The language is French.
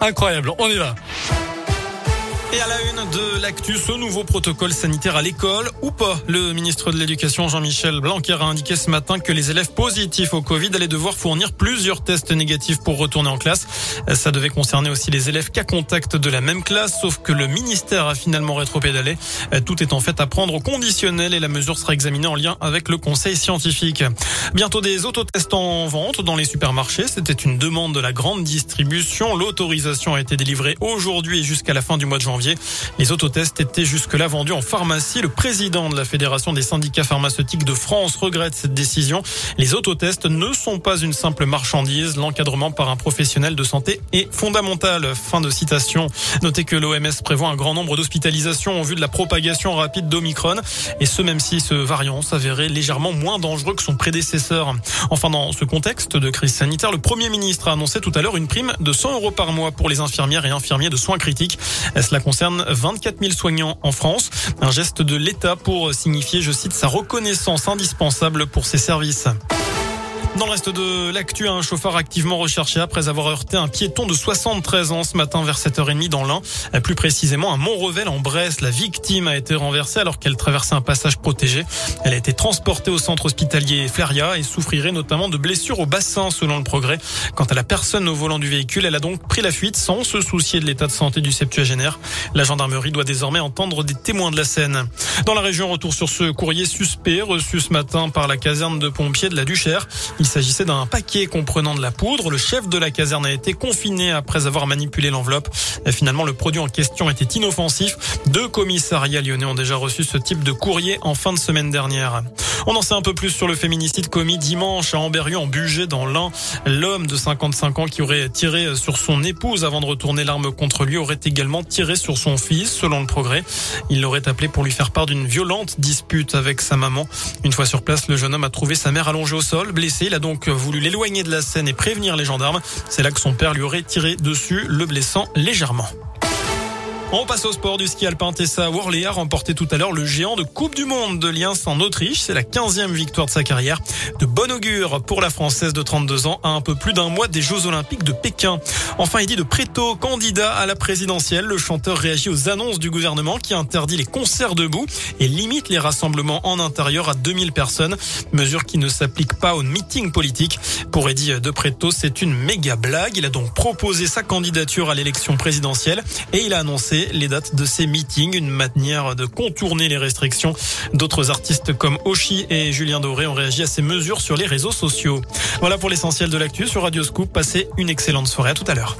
Incroyable, on y va. Et à la une de l'actu, ce nouveau protocole sanitaire à l'école ou pas Le ministre de l'Éducation Jean-Michel Blanquer a indiqué ce matin que les élèves positifs au Covid allaient devoir fournir plusieurs tests négatifs pour retourner en classe. Ça devait concerner aussi les élèves cas contact de la même classe, sauf que le ministère a finalement rétropédalé. Tout est en fait à prendre au conditionnel et la mesure sera examinée en lien avec le conseil scientifique. Bientôt des autotests en vente dans les supermarchés. C'était une demande de la grande distribution. L'autorisation a été délivrée aujourd'hui et jusqu'à la fin du mois de janvier. Les autotests étaient jusque-là vendus en pharmacie. Le président de la Fédération des syndicats pharmaceutiques de France regrette cette décision. Les autotests ne sont pas une simple marchandise. L'encadrement par un professionnel de santé est fondamental. Fin de citation. Notez que l'OMS prévoit un grand nombre d'hospitalisations en vue de la propagation rapide d'Omicron. Et ce, même si ce variant s'avérait légèrement moins dangereux que son prédécesseur. Enfin, dans ce contexte de crise sanitaire, le Premier ministre a annoncé tout à l'heure une prime de 100 euros par mois pour les infirmières et infirmiers de soins critiques. Cela concerne 24 000 soignants en France. Un geste de l'État pour signifier, je cite, sa reconnaissance indispensable pour ces services. Dans le reste de l'actu, un chauffeur activement recherché après avoir heurté un piéton de 73 ans ce matin vers 7h30 dans l'Ain. Plus précisément, à Montrevel en Bresse. La victime a été renversée alors qu'elle traversait un passage protégé. Elle a été transportée au centre hospitalier Flaria et souffrirait notamment de blessures au bassin selon le progrès. Quant à la personne au volant du véhicule, elle a donc pris la fuite sans se soucier de l'état de santé du septuagénaire. La gendarmerie doit désormais entendre des témoins de la scène. Dans la région, retour sur ce courrier suspect reçu ce matin par la caserne de pompiers de la Duchère. Il s'agissait d'un paquet comprenant de la poudre. Le chef de la caserne a été confiné après avoir manipulé l'enveloppe. Finalement, le produit en question était inoffensif. Deux commissariats lyonnais ont déjà reçu ce type de courrier en fin de semaine dernière. On en sait un peu plus sur le féminicide commis dimanche à Amberieu en Bugey dans l'Ain. L'homme de 55 ans qui aurait tiré sur son épouse avant de retourner l'arme contre lui aurait également tiré sur son fils, selon le progrès. Il l'aurait appelé pour lui faire part d'une violente dispute avec sa maman. Une fois sur place, le jeune homme a trouvé sa mère allongée au sol, blessée. Il a donc voulu l'éloigner de la scène et prévenir les gendarmes. C'est là que son père lui aurait tiré dessus, le blessant légèrement. On passe au sport du ski alpin. Tessa Worley a remporté tout à l'heure le géant de Coupe du Monde de Liens en Autriche. C'est la 15e victoire de sa carrière. De bon augure pour la Française de 32 ans à un peu plus d'un mois des Jeux Olympiques de Pékin. Enfin, dit de Préto, candidat à la présidentielle, le chanteur réagit aux annonces du gouvernement qui interdit les concerts debout et limite les rassemblements en intérieur à 2000 personnes. Mesure qui ne s'applique pas aux meetings politiques. Pour Eddie de Préto, c'est une méga blague. Il a donc proposé sa candidature à l'élection présidentielle et il a annoncé les dates de ces meetings, une manière de contourner les restrictions. D'autres artistes comme Oshi et Julien Doré ont réagi à ces mesures sur les réseaux sociaux. Voilà pour l'essentiel de l'actu sur Radio Scoop. Passez une excellente soirée. À tout à l'heure.